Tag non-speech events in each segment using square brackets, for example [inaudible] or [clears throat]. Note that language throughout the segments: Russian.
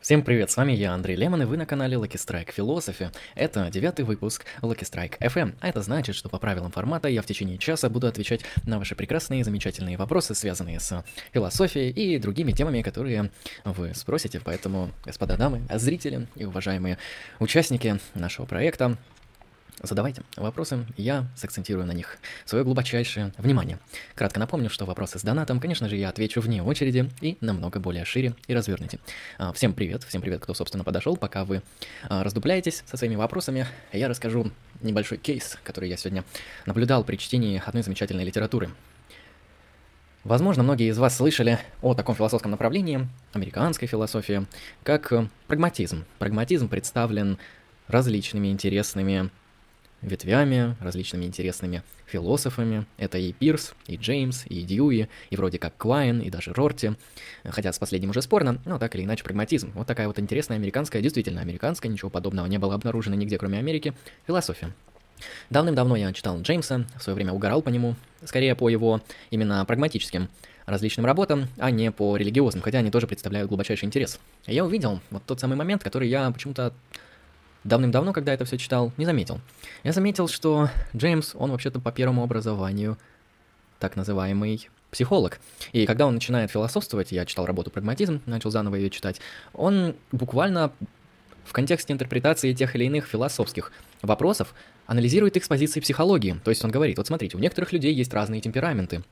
Всем привет, с вами я, Андрей Лемон, и вы на канале Lucky Strike Philosophy. Это девятый выпуск Lucky Strike FM, а это значит, что по правилам формата я в течение часа буду отвечать на ваши прекрасные и замечательные вопросы, связанные с философией и другими темами, которые вы спросите. Поэтому, господа дамы, зрители и уважаемые участники нашего проекта, Задавайте вопросы, я сакцентирую на них свое глубочайшее внимание. Кратко напомню, что вопросы с донатом, конечно же, я отвечу вне очереди и намного более шире и развернуте. А, всем привет, всем привет, кто, собственно, подошел. Пока вы а, раздупляетесь со своими вопросами, я расскажу небольшой кейс, который я сегодня наблюдал при чтении одной замечательной литературы. Возможно, многие из вас слышали о таком философском направлении, американской философии, как прагматизм. Прагматизм представлен различными интересными ветвями, различными интересными философами. Это и Пирс, и Джеймс, и Дьюи, и вроде как Квайн, и даже Рорти. Хотя с последним уже спорно, но так или иначе прагматизм. Вот такая вот интересная американская, действительно американская, ничего подобного не было обнаружено нигде, кроме Америки, философия. Давным-давно я читал Джеймса, в свое время угорал по нему, скорее по его именно прагматическим различным работам, а не по религиозным, хотя они тоже представляют глубочайший интерес. Я увидел вот тот самый момент, который я почему-то давным-давно, когда это все читал, не заметил. Я заметил, что Джеймс, он вообще-то по первому образованию так называемый психолог. И когда он начинает философствовать, я читал работу «Прагматизм», начал заново ее читать, он буквально в контексте интерпретации тех или иных философских вопросов анализирует их с позиции психологии. То есть он говорит, вот смотрите, у некоторых людей есть разные темпераменты.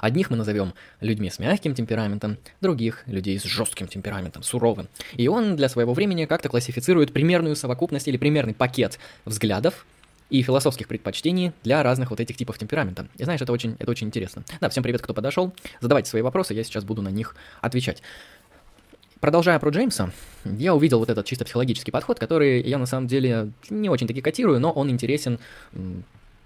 Одних мы назовем людьми с мягким темпераментом, других – людей с жестким темпераментом, суровым. И он для своего времени как-то классифицирует примерную совокупность или примерный пакет взглядов и философских предпочтений для разных вот этих типов темперамента. И знаешь, это очень, это очень интересно. Да, всем привет, кто подошел. Задавайте свои вопросы, я сейчас буду на них отвечать. Продолжая про Джеймса, я увидел вот этот чисто психологический подход, который я на самом деле не очень-таки котирую, но он интересен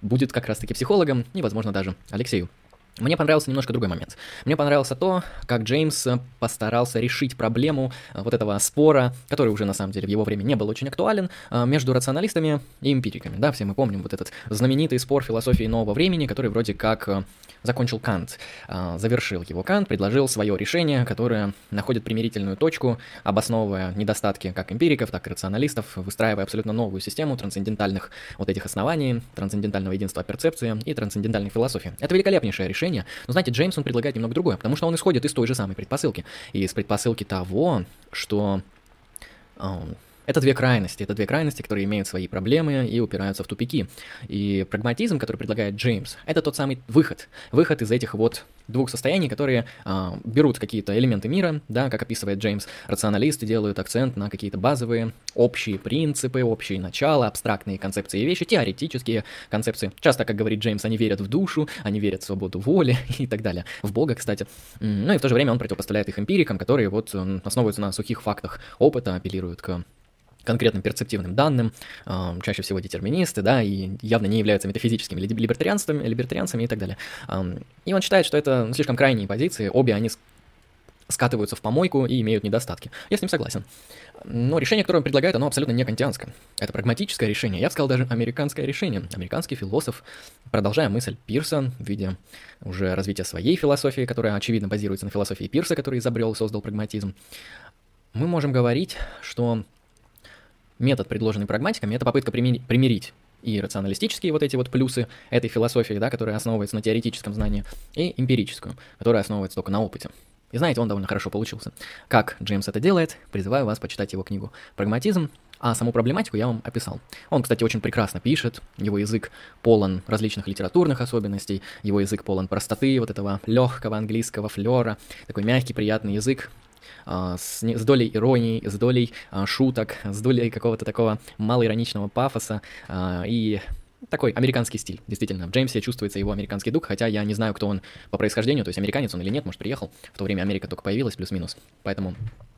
будет как раз-таки психологом и, возможно, даже Алексею. Мне понравился немножко другой момент. Мне понравился то, как Джеймс постарался решить проблему э, вот этого спора, который уже на самом деле в его время не был очень актуален, э, между рационалистами и эмпириками. Да, все мы помним вот этот знаменитый спор философии нового времени, который вроде как э, закончил Кант. Завершил его Кант, предложил свое решение, которое находит примирительную точку, обосновывая недостатки как эмпириков, так и рационалистов, выстраивая абсолютно новую систему трансцендентальных вот этих оснований, трансцендентального единства перцепции и трансцендентальной философии. Это великолепнейшее решение, решение. Но знаете, Джеймс, он предлагает немного другое, потому что он исходит из той же самой предпосылки. И из предпосылки того, что это две крайности, это две крайности, которые имеют свои проблемы и упираются в тупики. И прагматизм, который предлагает Джеймс, это тот самый выход. Выход из этих вот двух состояний, которые а, берут какие-то элементы мира, да, как описывает Джеймс. Рационалисты делают акцент на какие-то базовые общие принципы, общие начала, абстрактные концепции и вещи, теоретические концепции. Часто, как говорит Джеймс, они верят в душу, они верят в свободу воли [laughs] и так далее. В Бога, кстати. Ну и в то же время он противопоставляет их эмпирикам, которые вот основываются на сухих фактах опыта, апеллируют к конкретным перцептивным данным, э, чаще всего детерминисты, да, и явно не являются метафизическими либертарианцами, либертарианцами и так далее. И он считает, что это слишком крайние позиции, обе они скатываются в помойку и имеют недостатки. Я с ним согласен. Но решение, которое он предлагает, оно абсолютно не кантианское. Это прагматическое решение. Я бы сказал, даже американское решение. Американский философ, продолжая мысль Пирса в виде уже развития своей философии, которая, очевидно, базируется на философии Пирса, который изобрел и создал прагматизм, мы можем говорить, что метод, предложенный прагматиками, это попытка примирить и рационалистические вот эти вот плюсы этой философии, да, которая основывается на теоретическом знании, и эмпирическую, которая основывается только на опыте. И знаете, он довольно хорошо получился. Как Джеймс это делает, призываю вас почитать его книгу «Прагматизм», а саму проблематику я вам описал. Он, кстати, очень прекрасно пишет, его язык полон различных литературных особенностей, его язык полон простоты, вот этого легкого английского флера, такой мягкий, приятный язык, с, с долей иронии, с долей а, шуток, с долей какого-то такого малоироничного пафоса а, и такой американский стиль, действительно. В Джеймсе чувствуется его американский дух, хотя я не знаю, кто он по происхождению, то есть американец он или нет, может, приехал. В то время Америка только появилась, плюс-минус. Поэтому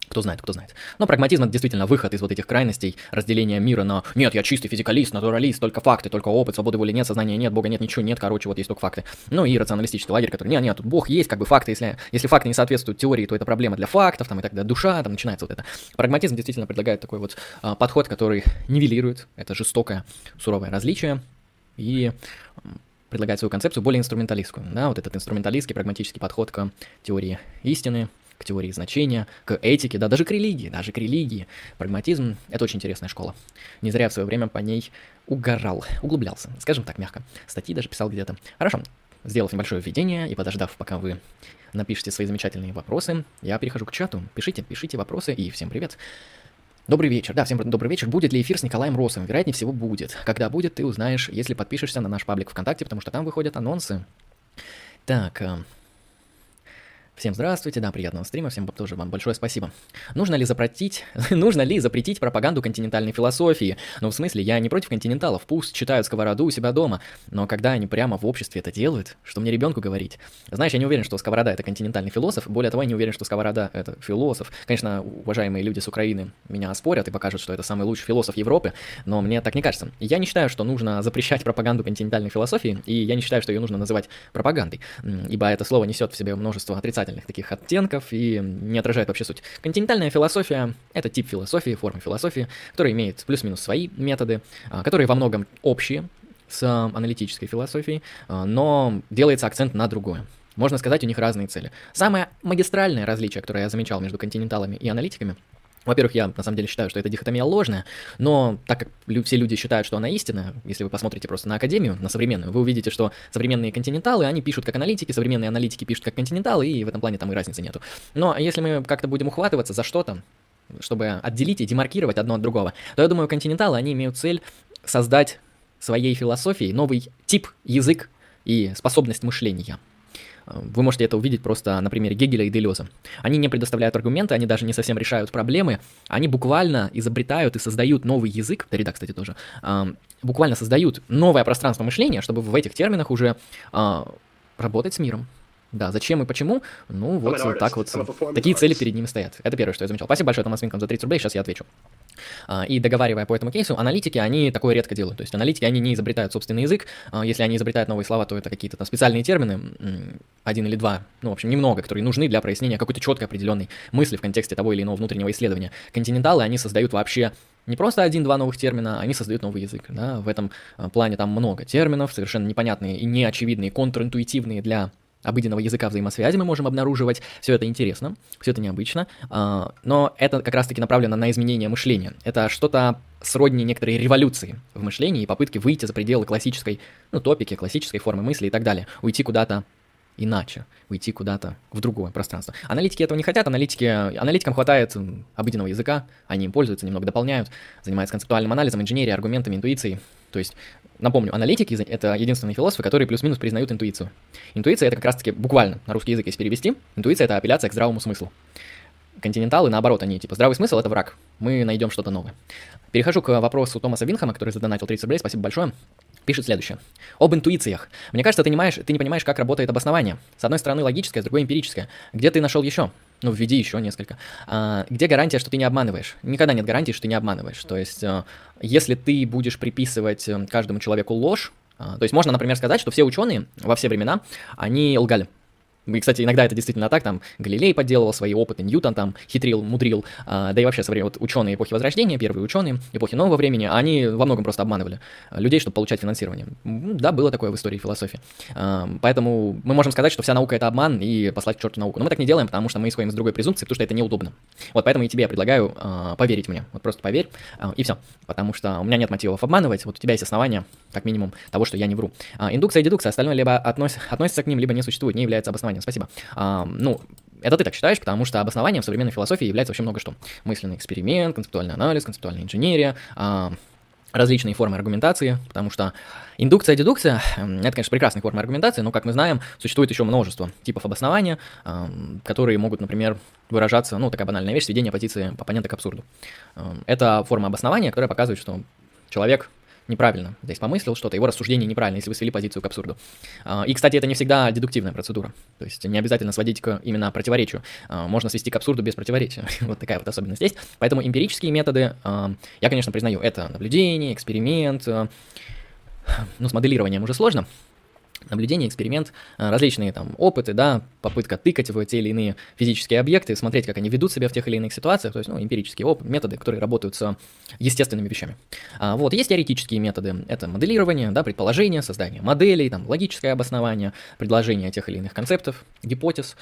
кто знает, кто знает. Но прагматизм это действительно выход из вот этих крайностей, разделения мира на «нет, я чистый физикалист, натуралист, только факты, только опыт, свободы воли нет, сознания нет, Бога нет, ничего нет, короче, вот есть только факты». Ну и рационалистический лагерь, который «нет, нет, тут Бог есть, как бы факты, если, если факты не соответствуют теории, то это проблема для фактов, там и так далее, душа, там начинается вот это». Прагматизм действительно предлагает такой вот а, подход, который нивелирует это жестокое, суровое различие и предлагает свою концепцию более инструменталистскую, да, вот этот инструменталистский, прагматический подход к теории истины, к теории значения, к этике, да, даже к религии, даже к религии. Прагматизм — это очень интересная школа. Не зря в свое время по ней угорал, углублялся, скажем так мягко. Статьи даже писал где-то. Хорошо, сделав небольшое введение и подождав, пока вы напишите свои замечательные вопросы, я перехожу к чату. Пишите, пишите вопросы и всем привет. Добрый вечер. Да, всем добрый вечер. Будет ли эфир с Николаем Росовым? Вероятнее всего будет. Когда будет, ты узнаешь, если подпишешься на наш паблик ВКонтакте, потому что там выходят анонсы. Так, э, Всем здравствуйте, да, приятного стрима, всем тоже вам большое спасибо. Нужно ли запретить, [laughs] нужно ли запретить пропаганду континентальной философии? Ну, в смысле, я не против континенталов, пусть читают сковороду у себя дома, но когда они прямо в обществе это делают, что мне ребенку говорить? Знаешь, я не уверен, что сковорода это континентальный философ, более того, я не уверен, что сковорода это философ. Конечно, уважаемые люди с Украины меня оспорят и покажут, что это самый лучший философ Европы, но мне так не кажется. Я не считаю, что нужно запрещать пропаганду континентальной философии, и я не считаю, что ее нужно называть пропагандой, ибо это слово несет в себе множество отрицательных отрицательных таких оттенков и не отражает вообще суть. Континентальная философия — это тип философии, форма философии, который имеет плюс-минус свои методы, а, которые во многом общие с аналитической философией, а, но делается акцент на другое. Можно сказать, у них разные цели. Самое магистральное различие, которое я замечал между континенталами и аналитиками — во-первых, я на самом деле считаю, что эта дихотомия ложная, но так как все люди считают, что она истинная, если вы посмотрите просто на Академию, на современную, вы увидите, что современные континенталы, они пишут как аналитики, современные аналитики пишут как континенталы, и в этом плане там и разницы нету. Но если мы как-то будем ухватываться за что-то, чтобы отделить и демаркировать одно от другого, то я думаю, континенталы, они имеют цель создать своей философией новый тип, язык и способность мышления. Вы можете это увидеть просто на примере Гегеля и Делеза. Они не предоставляют аргументы, они даже не совсем решают проблемы, они буквально изобретают и создают новый язык, Derrida, кстати, тоже, буквально создают новое пространство мышления, чтобы в этих терминах уже а, работать с миром. Да, зачем и почему? Ну, вот так вот. Такие цели перед ними стоят. Это первое, что я замечал. Спасибо большое, Томас Винком, за 30 рублей, сейчас я отвечу. А, и договаривая по этому кейсу, аналитики, они такое редко делают. То есть аналитики, они не изобретают собственный язык. А, если они изобретают новые слова, то это какие-то там специальные термины, один или два, ну, в общем, немного, которые нужны для прояснения какой-то четкой определенной мысли в контексте того или иного внутреннего исследования. Континенталы, они создают вообще не просто один-два новых термина, они создают новый язык. Да? В этом а, плане там много терминов, совершенно непонятные и неочевидные, контринтуитивные для обыденного языка взаимосвязи мы можем обнаруживать. Все это интересно, все это необычно, а, но это как раз-таки направлено на изменение мышления. Это что-то сродни некоторой революции в мышлении и попытки выйти за пределы классической, ну, топики, классической формы мысли и так далее, уйти куда-то иначе, уйти куда-то в другое пространство. Аналитики этого не хотят, аналитики, аналитикам хватает обыденного языка, они им пользуются, немного дополняют, занимаются концептуальным анализом, инженерией, аргументами, интуицией. То есть, напомню, аналитики — это единственные философы, которые плюс-минус признают интуицию. Интуиция — это как раз-таки буквально на русский язык, если перевести, интуиция — это апелляция к здравому смыслу. Континенталы, наоборот, они типа здравый смысл — это враг, мы найдем что-то новое. Перехожу к вопросу Томаса Винхама, который задонатил 30 рублей, спасибо большое пишет следующее. Об интуициях. Мне кажется, ты не, понимаешь, ты не понимаешь, как работает обоснование. С одной стороны логическое, с другой эмпирическое. Где ты нашел еще? Ну, введи еще несколько. А, где гарантия, что ты не обманываешь? Никогда нет гарантии, что ты не обманываешь. То есть, а, если ты будешь приписывать э, каждому человеку ложь, а, то есть можно, например, сказать, что все ученые во все времена, они лгали. И, кстати, иногда это действительно так, там Галилей подделывал свои опыты, Ньютон там хитрил, мудрил, а, да и вообще вот ученые эпохи Возрождения, первые ученые эпохи нового времени, они во многом просто обманывали людей, чтобы получать финансирование. Да, было такое в истории философии. А, поэтому мы можем сказать, что вся наука это обман и послать к черту науку. Но мы так не делаем, потому что мы исходим из другой презумпции, потому что это неудобно. Вот поэтому и тебе я предлагаю а, поверить мне. Вот просто поверь, а, и все. Потому что у меня нет мотивов обманывать, вот у тебя есть основания, как минимум, того, что я не вру. А, индукция и дедукция, остальное либо относ... относится к ним, либо не существует, не является обоснованием обоснованием. Спасибо. А, ну, это ты так считаешь, потому что обоснованием современной философии является вообще много что. Мысленный эксперимент, концептуальный анализ, концептуальная инженерия, а, различные формы аргументации, потому что индукция дедукция — это, конечно, прекрасные формы аргументации, но, как мы знаем, существует еще множество типов обоснования, которые могут, например, выражаться, ну, такая банальная вещь, сведение позиции оппонента к абсурду. Это форма обоснования, которая показывает, что человек неправильно. Здесь помыслил что-то, его рассуждение неправильно, если вы свели позицию к абсурду. А, и, кстати, это не всегда дедуктивная процедура, то есть не обязательно сводить к именно противоречию, а, можно свести к абсурду без противоречия, [laughs] вот такая вот особенность есть. Поэтому эмпирические методы, а, я, конечно, признаю, это наблюдение, эксперимент, ну, с моделированием уже сложно, наблюдение, эксперимент, э, различные там опыты, да, попытка тыкать в те или иные физические объекты, смотреть, как они ведут себя в тех или иных ситуациях, то есть, ну, эмпирические опыты, методы, которые работают с естественными вещами. А, вот, есть теоретические методы, это моделирование, да, предположение, создание моделей, там, логическое обоснование, предложение тех или иных концептов, гипотез,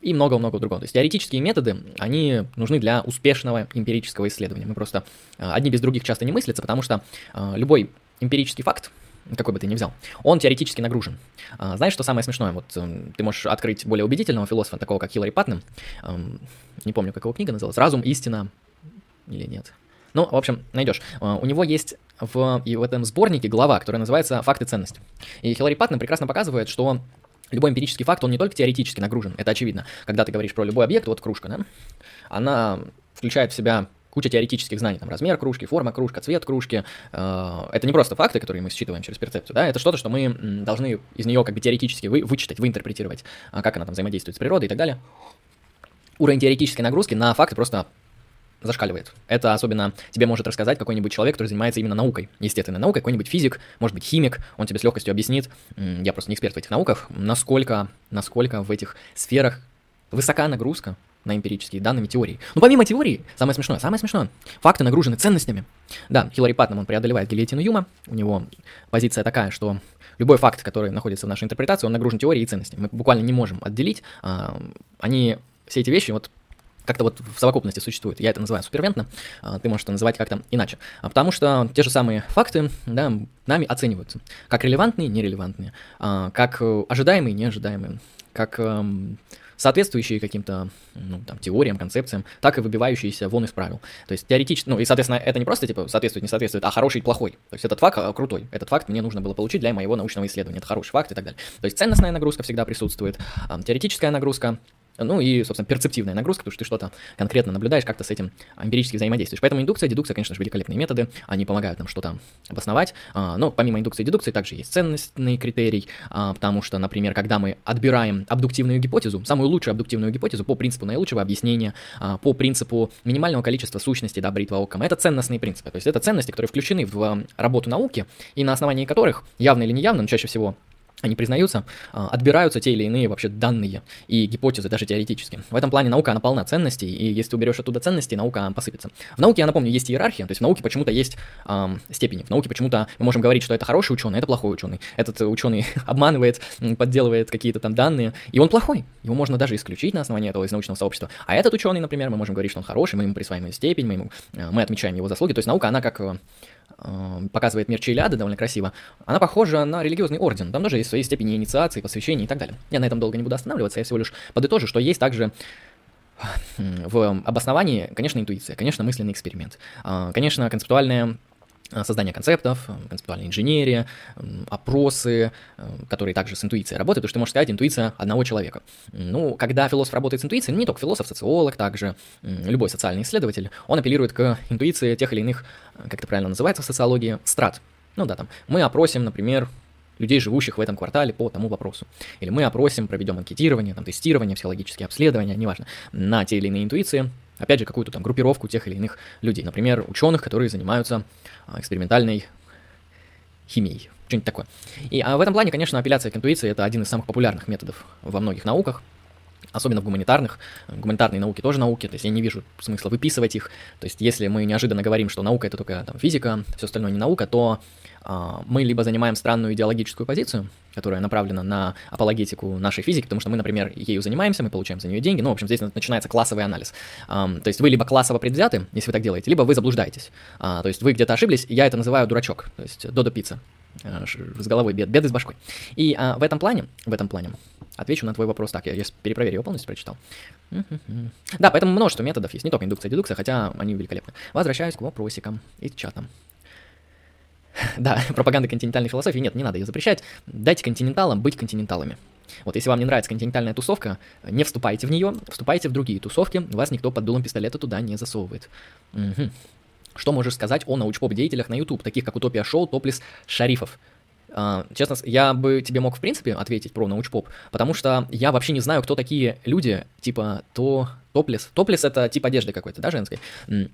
и много-много другого. То есть теоретические методы, они нужны для успешного эмпирического исследования. Мы просто а, одни без других часто не мыслятся, потому что а, любой эмпирический факт, какой бы ты ни взял, он теоретически нагружен. А, знаешь, что самое смешное? Вот эм, ты можешь открыть более убедительного философа, такого как Хиллари Паттнем, эм, не помню, как его книга называлась, «Разум, истина» или нет. Ну, в общем, найдешь. У него есть в, и в этом сборнике глава, которая называется «Факты ценности». И Хиллари Паттнем прекрасно показывает, что Любой эмпирический факт, он не только теоретически нагружен, это очевидно. Когда ты говоришь про любой объект, вот кружка, да, она включает в себя куча теоретических знаний, там размер кружки, форма кружка, цвет кружки. Э, это не просто факты, которые мы считываем через перцепцию, да, это что-то, что мы должны из нее как бы теоретически вы, вычитать, вынтерпретировать, а как она там взаимодействует с природой и так далее. Уровень теоретической нагрузки на факты просто зашкаливает. Это особенно тебе может рассказать какой-нибудь человек, который занимается именно наукой, естественной наукой, какой-нибудь физик, может быть химик, он тебе с легкостью объяснит, я просто не эксперт в этих науках, насколько, насколько в этих сферах высока нагрузка на эмпирические данными теории. Но помимо теории, самое смешное, самое смешное, факты нагружены ценностями. Да, Хиллари Паттнам, он преодолевает гильотину Юма, у него позиция такая, что любой факт, который находится в нашей интерпретации, он нагружен теорией и ценностями. Мы буквально не можем отделить, а, они, все эти вещи, вот как-то вот в совокупности существует. Я это называю супервентно, а, ты можешь это называть как-то иначе. А потому что те же самые факты да, нами оцениваются как релевантные, нерелевантные, как э, ожидаемые, неожидаемые, как эм, соответствующие каким-то ну, там, теориям, концепциям, так и выбивающиеся вон из правил. То есть теоретически, ну и, соответственно, это не просто типа соответствует, не соответствует, а хороший и плохой. То есть этот факт а, крутой, этот факт мне нужно было получить для моего научного исследования, это хороший факт и так далее. То есть ценностная нагрузка всегда присутствует, теоретическая нагрузка, ну и, собственно, перцептивная нагрузка, потому что ты что-то конкретно наблюдаешь, как-то с этим эмпирически взаимодействуешь. Поэтому индукция, дедукция, конечно же, великолепные методы, они помогают нам что-то обосновать, а, но помимо индукции и дедукции также есть ценностный критерий, а, потому что, например, когда мы отбираем абдуктивную гипотезу, самую лучшую абдуктивную гипотезу по принципу наилучшего объяснения, а, по принципу минимального количества сущностей, да, бритва оком, это ценностные принципы, то есть это ценности, которые включены в работу науки, и на основании которых, явно или неявно, но чаще всего они признаются, а, отбираются те или иные вообще данные и гипотезы, даже теоретически. В этом плане наука, она полна ценностей, и если уберешь оттуда ценности, наука посыпется. В науке, я напомню, есть иерархия, то есть в науке почему-то есть эм, степени. В науке почему-то мы можем говорить, что это хороший ученый, это плохой ученый. Этот ученый [laughs] обманывает, подделывает какие-то там данные, и он плохой. Его можно даже исключить на основании этого из научного сообщества. А этот ученый, например, мы можем говорить, что он хороший, мы ему присваиваем степень, мы, ему, э, мы отмечаем его заслуги. То есть наука, она как э, показывает мир Чилиады довольно красиво, она похожа на религиозный орден. Там тоже есть свои степени инициации, посвящения и так далее. Я на этом долго не буду останавливаться, я всего лишь подытожу, что есть также в обосновании, конечно, интуиция, конечно, мысленный эксперимент, а, конечно, концептуальная Э, создание концептов, э, концептуальная инженерия, опросы, э, которые также с интуицией работают, потому что ты можешь сказать интуиция одного человека. Ну, когда философ работает с интуицией, не только философ, социолог, также любой социальный исследователь, он апеллирует к интуиции тех или иных, как это правильно называется в социологии, страт. Ну да, там, мы опросим, например, людей, живущих в этом квартале по тому вопросу. Или мы опросим, проведем анкетирование, там, тестирование, психологические обследования, неважно, на те или иные интуиции, опять же, какую-то там группировку тех или иных людей. Например, ученых, которые занимаются а, экспериментальной химией, что-нибудь такое. И а в этом плане, конечно, апелляция к интуиции – это один из самых популярных методов во многих науках, особенно в гуманитарных. Гуманитарные науки тоже науки, то есть я не вижу смысла выписывать их. То есть если мы неожиданно говорим, что наука это только там, физика, все остальное не наука, то а, мы либо занимаем странную идеологическую позицию, которая направлена на апологетику нашей физики, потому что мы, например, ею занимаемся, мы получаем за нее деньги. Ну, в общем, здесь начинается классовый анализ. То есть вы либо классово предвзяты, если вы так делаете, либо вы заблуждаетесь. А, то есть вы где-то ошиблись, я это называю дурачок, то есть додо пицца а, с головой бед, беды с башкой. И а, в этом плане, в этом плане, отвечу на твой вопрос так, я, я перепроверю, его полностью прочитал. Да, поэтому множество методов есть, не только индукция, дедукция, хотя они великолепны. Возвращаюсь к вопросикам и чатам. [laughs] Да, [laughs] пропаганда континентальной философии нет, не надо ее запрещать. Дайте континенталам быть континенталами. Вот если вам не нравится континентальная тусовка, не вступайте в нее, вступайте в другие тусовки, вас никто под дулом пистолета туда не засовывает. Угу. Что можешь сказать о научпоп-деятелях на YouTube, таких как Утопия Шоу, Топлис, Шарифов? Uh, честно, я бы тебе мог, в принципе, ответить про научпоп, потому что я вообще не знаю, кто такие люди, типа то Топлес. Топлес это тип одежды какой-то, да, женской.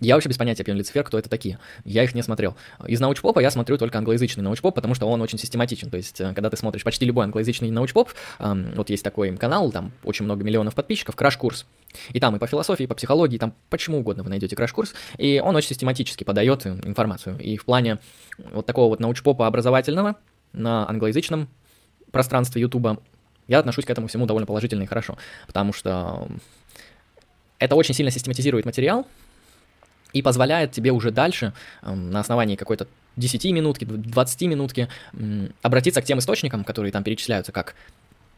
Я вообще без понятия пьян Люцифер, кто это такие. Я их не смотрел. Из научпопа я смотрю только англоязычный научпоп, потому что он очень систематичен. То есть, э, когда ты смотришь почти любой англоязычный научпоп, вот есть такой канал, там очень много миллионов подписчиков, краш-курс. И там и по философии, и по психологии, там почему угодно вы найдете краш-курс, и он очень систематически подает информацию. И в плане вот такого вот научпопа образовательного на англоязычном пространстве Ютуба. Я отношусь к этому всему довольно положительно и хорошо, потому что это очень сильно систематизирует материал и позволяет тебе уже дальше на основании какой-то 10 минутки, 20 минутки обратиться к тем источникам, которые там перечисляются, как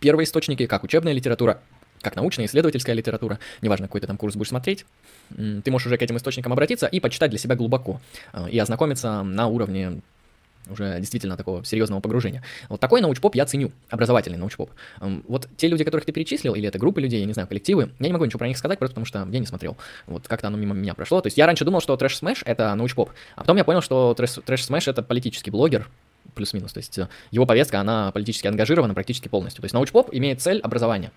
первые источники, как учебная литература, как научная исследовательская литература, неважно, какой ты там курс будешь смотреть, ты можешь уже к этим источникам обратиться и почитать для себя глубоко, э, и ознакомиться на уровне уже действительно такого серьезного погружения. Вот такой научпоп я ценю, образовательный научпоп. Вот те люди, которых ты перечислил, или это группы людей, я не знаю, коллективы, я не могу ничего про них сказать, просто потому что я не смотрел. Вот как-то оно мимо меня прошло. То есть я раньше думал, что Trash Smash — это научпоп, а потом я понял, что Trash Smash — это политический блогер, плюс-минус. То есть э, его повестка, она политически ангажирована практически полностью. То есть научпоп имеет цель образования.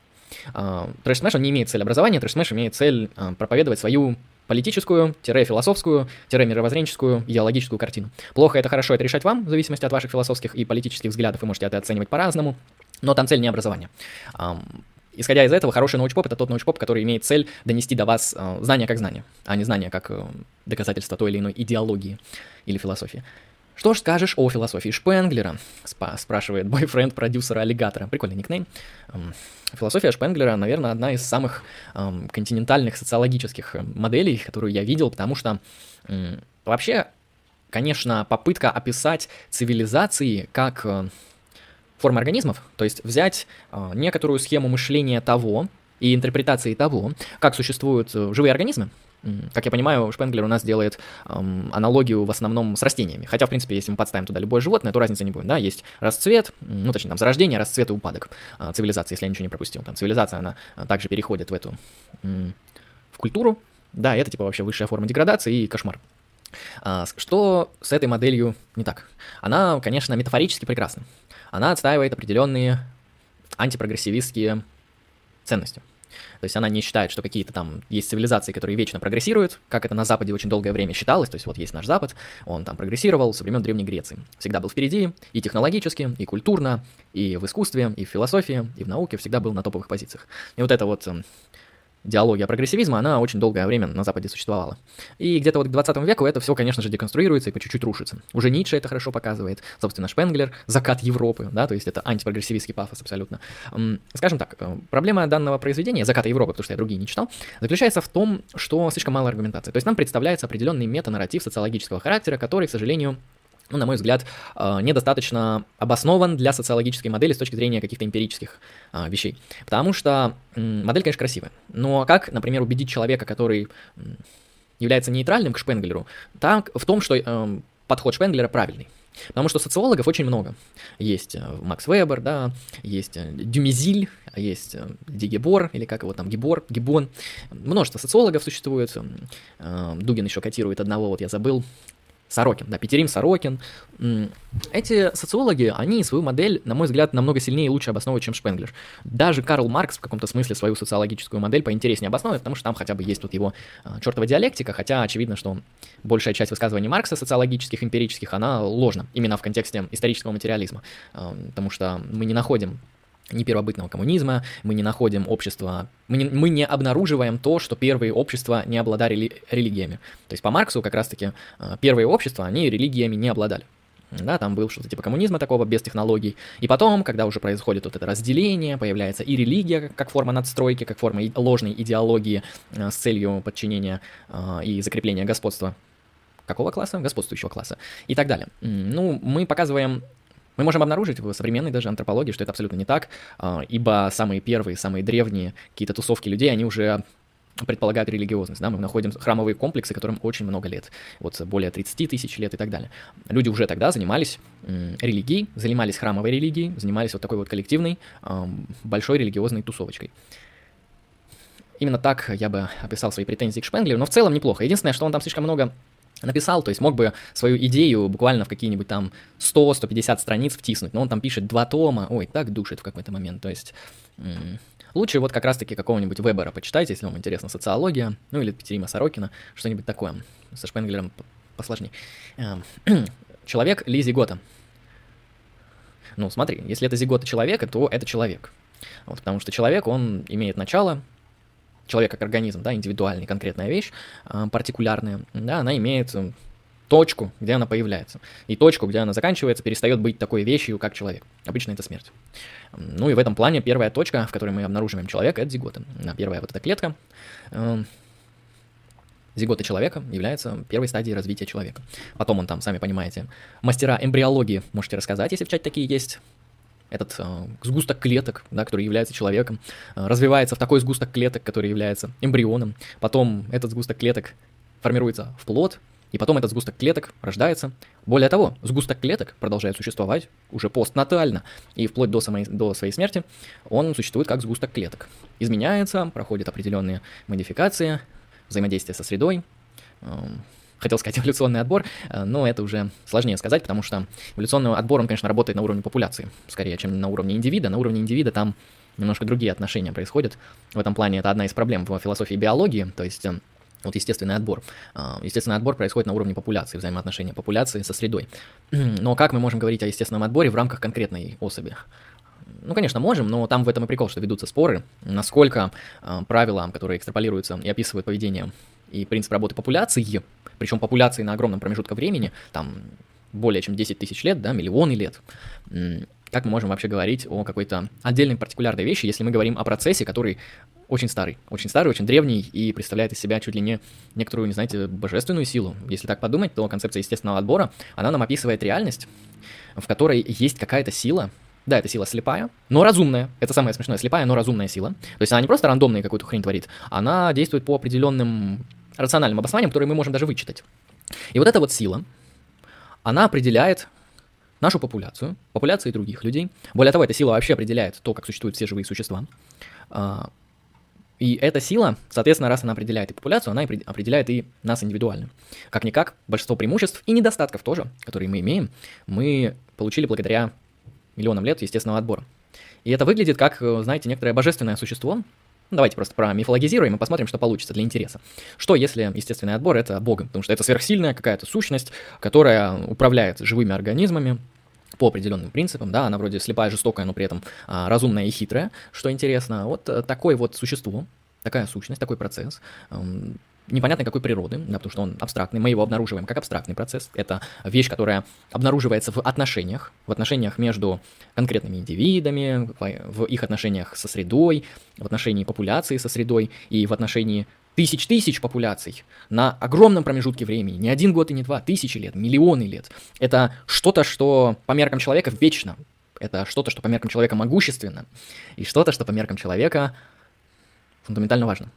А, Trash Smash, он не имеет цель образования, Trash Smash имеет цель а, проповедовать свою политическую, философскую, мировоззренческую, идеологическую картину. Плохо это хорошо, это решать вам, в зависимости от ваших философских и политических взглядов, вы можете это оценивать по-разному, но там цель не образование. Исходя из этого, хороший научпоп — это тот научпоп, который имеет цель донести до вас э, знания как знания, а не знания как э, доказательство той или иной идеологии или философии. Что ж скажешь о философии Шпенглера? Спа спрашивает бойфренд продюсера аллигатора. Прикольный никнейм. Философия Шпенглера, наверное, одна из самых эм, континентальных социологических э, моделей, которую я видел, потому что э, вообще, конечно, попытка описать цивилизации как э, формы организмов, то есть взять э, некоторую схему мышления того и интерпретации того, как существуют э, живые организмы, как я понимаю, Шпенглер у нас делает эм, аналогию в основном с растениями. Хотя, в принципе, если мы подставим туда любое животное, то разницы не будет. Да, есть расцвет, ну, точнее, там, зарождение, расцвет и упадок э, цивилизации, если я ничего не пропустил. Там цивилизация, она э, также переходит в эту, э, в культуру. Да, это, типа, вообще высшая форма деградации и кошмар. А, что с этой моделью не так? Она, конечно, метафорически прекрасна. Она отстаивает определенные антипрогрессивистские ценности. То есть она не считает, что какие-то там есть цивилизации, которые вечно прогрессируют, как это на Западе очень долгое время считалось. То есть вот есть наш Запад, он там прогрессировал со времен Древней Греции. Всегда был впереди и технологически, и культурно, и в искусстве, и в философии, и в науке всегда был на топовых позициях. И вот это вот диалогия прогрессивизма, она очень долгое время на Западе существовала. И где-то вот к 20 веку это все, конечно же, деконструируется и по чуть-чуть рушится. Уже Ницше это хорошо показывает, собственно, Шпенглер, закат Европы, да, то есть это антипрогрессивистский пафос абсолютно. Скажем так, э, проблема данного произведения, заката Европы, потому что я другие не читал, заключается в том, что слишком мало аргументации. То есть нам представляется определенный метанарратив социологического характера, который, к сожалению, ну, на мой взгляд, э, недостаточно обоснован для социологической модели с точки зрения каких-то эмпирических а, вещей. Потому что модель, конечно, красивая. Но как, например, убедить человека, который является нейтральным к Шпенглеру, так в том, что эм, подход Шпенглера правильный. Потому что социологов очень много. Есть э, Макс Вебер, да, есть э, Дюмизиль, есть Дигебор, или как его там, Гибор, Гибон. Множество социологов существует. Дугин еще котирует одного, вот я забыл, Сорокин, да, Петерим Сорокин. Эти социологи, они свою модель, на мой взгляд, намного сильнее и лучше обосновывают, чем Шпенглер. Даже Карл Маркс в каком-то смысле свою социологическую модель поинтереснее обосновывает, потому что там хотя бы есть тут его а, чертова диалектика, хотя очевидно, что большая часть высказываний Маркса социологических, эмпирических, она ложна, именно в контексте исторического материализма, а, потому что мы не находим ни первобытного коммунизма, мы не находим общества, мы не, мы не обнаруживаем то, что первые общества не обладали религиями. То есть по Марксу как раз-таки э, первые общества, они религиями не обладали. Да, там был что-то типа коммунизма такого, без технологий. И потом, когда уже происходит вот это разделение, появляется и религия как форма надстройки, как форма ложной идеологии э, с целью подчинения э, и закрепления господства какого класса? Господствующего класса. И так далее. Ну, мы показываем мы можем обнаружить в современной даже антропологии, что это абсолютно не так, а, ибо самые первые, самые древние какие-то тусовки людей, они уже предполагают религиозность, да, мы находим храмовые комплексы, которым очень много лет, вот более 30 тысяч лет и так далее. Люди уже тогда занимались религией, занимались храмовой религией, занимались вот такой вот коллективной большой религиозной тусовочкой. Именно так я бы описал свои претензии к Шпенглеру, но в целом неплохо. Единственное, что он там слишком много написал, то есть мог бы свою идею буквально в какие-нибудь там 100-150 страниц втиснуть, но он там пишет два тома, ой, так душит в какой-то момент, то есть лучше вот как раз-таки какого-нибудь Вебера почитайте, если вам интересна социология, ну или Петерима Сорокина, что-нибудь такое, со Шпенглером посложнее. Эм, [clears throat] человек ли зигота? Ну, смотри, если это зигота человека, то это человек. Вот, потому что человек, он имеет начало, человек как организм, да, индивидуальный, конкретная вещь, э, партикулярная, да, она имеет точку, где она появляется. И точку, где она заканчивается, перестает быть такой вещью, как человек. Обычно это смерть. Ну и в этом плане первая точка, в которой мы обнаруживаем человека, это зигота. Первая вот эта клетка, эм, Зигота человека является первой стадией развития человека. Потом он там, сами понимаете, мастера эмбриологии, можете рассказать, если в чате такие есть. Этот э, сгусток клеток, да, который является человеком, э, развивается в такой сгусток клеток, который является эмбрионом. Потом этот сгусток клеток формируется в плод, и потом этот сгусток клеток рождается. Более того, сгусток клеток продолжает существовать уже постнатально, и вплоть до, самой, до своей смерти он существует как сгусток клеток. Изменяется, проходит определенные модификации, взаимодействие со средой, эм, хотел сказать [laughs] эволюционный отбор, э, но это уже сложнее сказать, потому что эволюционный отбор, он, конечно, работает на уровне популяции, скорее, чем на уровне индивида. На уровне индивида там немножко другие отношения происходят. В этом плане это одна из проблем в философии биологии, то есть эм, вот естественный отбор. Э, естественный отбор происходит на уровне популяции, взаимоотношения популяции со средой. [clears throat] Но как мы можем говорить о естественном отборе в рамках конкретной особи? Ну, конечно, можем, но там в этом и прикол, что ведутся споры, насколько э, правила, которые экстраполируются и описывают поведение и принцип работы популяции, причем популяции на огромном промежутке времени, там более чем 10 тысяч лет, да, миллионы лет, как мы можем вообще говорить о какой-то отдельной партикулярной вещи, если мы говорим о процессе, который очень старый, очень старый, очень древний и представляет из себя чуть ли не некоторую, не знаете, божественную силу. Если так подумать, то концепция естественного отбора, она нам описывает реальность, в которой есть какая-то сила, да, это сила слепая, но разумная. Это самое смешное, слепая, но разумная сила. То есть она не просто рандомная какую-то хрень творит, она действует по определенным рациональным обоснованиям, которые мы можем даже вычитать. И вот эта вот сила, она определяет нашу популяцию, популяции других людей. Более того, эта сила вообще определяет то, как существуют все живые существа. А, и эта сила, соответственно, раз она определяет и популяцию, она определяет и нас индивидуально. Как-никак, большинство преимуществ и недостатков тоже, которые мы имеем, мы получили благодаря миллионам лет естественного отбора. И это выглядит как, э, знаете, некоторое божественное существо. Давайте просто про мифологизируем и посмотрим, что получится для интереса. Что если естественный отбор это Богом? Потому что это сверхсильная какая-то сущность, которая управляет живыми организмами, по определенным принципам, да, она вроде слепая, жестокая, но при этом а, разумная и хитрая, что интересно. Вот а, такое вот существо, такая сущность, такой процесс, непонятной какой природы, да, потому что он абстрактный, мы его обнаруживаем как абстрактный процесс. Это вещь, которая обнаруживается в отношениях, в отношениях между конкретными индивидами, в их отношениях со средой, в отношении популяции со средой и в отношении тысяч тысяч популяций на огромном промежутке времени, не один год и не два, тысячи лет, миллионы лет. Это что-то, что по меркам человека вечно. Это что-то, что по меркам человека могущественно. И что-то, что по меркам человека фундаментально важно.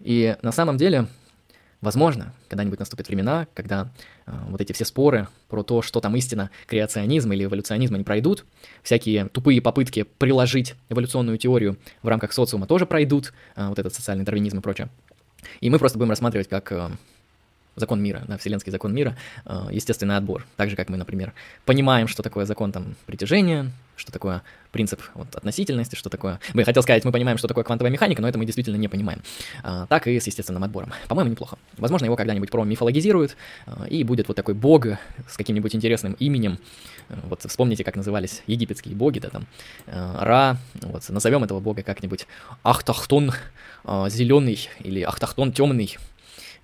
И на самом деле, возможно, когда-нибудь наступят времена, когда э, вот эти все споры про то, что там истина, креационизм или эволюционизм, они пройдут, всякие тупые попытки приложить эволюционную теорию в рамках социума тоже пройдут, э, вот этот социальный дарвинизм и прочее. И мы просто будем рассматривать как э, закон мира, да, вселенский закон мира, э, естественный отбор. Так же, как мы, например, понимаем, что такое закон там притяжения, что такое принцип вот, относительности, что такое... Мы хотел сказать, мы понимаем, что такое квантовая механика, но это мы действительно не понимаем. А, так и с естественным отбором. По-моему, неплохо. Возможно, его когда-нибудь промифологизируют, а, и будет вот такой бог с каким-нибудь интересным именем. Вот вспомните, как назывались египетские боги, да, там, а, Ра, вот, назовем этого бога как-нибудь Ахтахтон а, зеленый или Ахтахтон темный,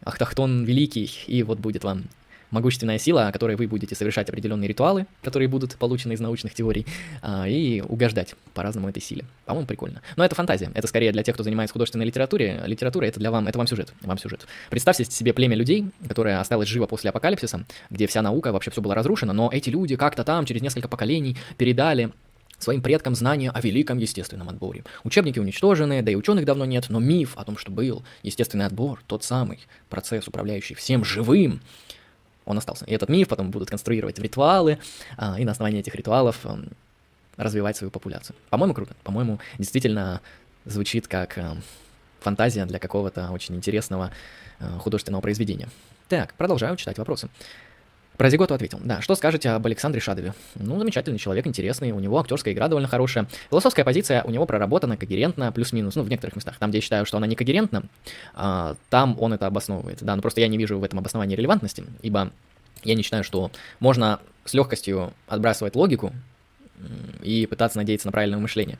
Ахтахтон великий, и вот будет вам могущественная сила, которой вы будете совершать определенные ритуалы, которые будут получены из научных теорий, а, и угождать по-разному этой силе. По-моему, прикольно. Но это фантазия. Это скорее для тех, кто занимается художественной литературой. Литература это для вам, это вам сюжет. Вам сюжет. Представьте себе племя людей, которое осталось живо после апокалипсиса, где вся наука, вообще все было разрушено, но эти люди как-то там через несколько поколений передали своим предкам знания о великом естественном отборе. Учебники уничтожены, да и ученых давно нет, но миф о том, что был естественный отбор, тот самый процесс, управляющий всем живым, он остался. И этот миф потом будут конструировать ритуалы, а, и на основании этих ритуалов а, развивать свою популяцию. По-моему, круто. По-моему, действительно звучит как а, фантазия для какого-то очень интересного а, художественного произведения. Так, продолжаю читать вопросы. Про Зиготу ответил. Да, что скажете об Александре Шадове? Ну, замечательный человек, интересный, у него актерская игра довольно хорошая. Философская позиция у него проработана когерентно, плюс-минус, ну, в некоторых местах. Там, где я считаю, что она не когерентна, а, там он это обосновывает. Да, но просто я не вижу в этом обосновании релевантности, ибо я не считаю, что можно с легкостью отбрасывать логику и пытаться надеяться на правильное мышление.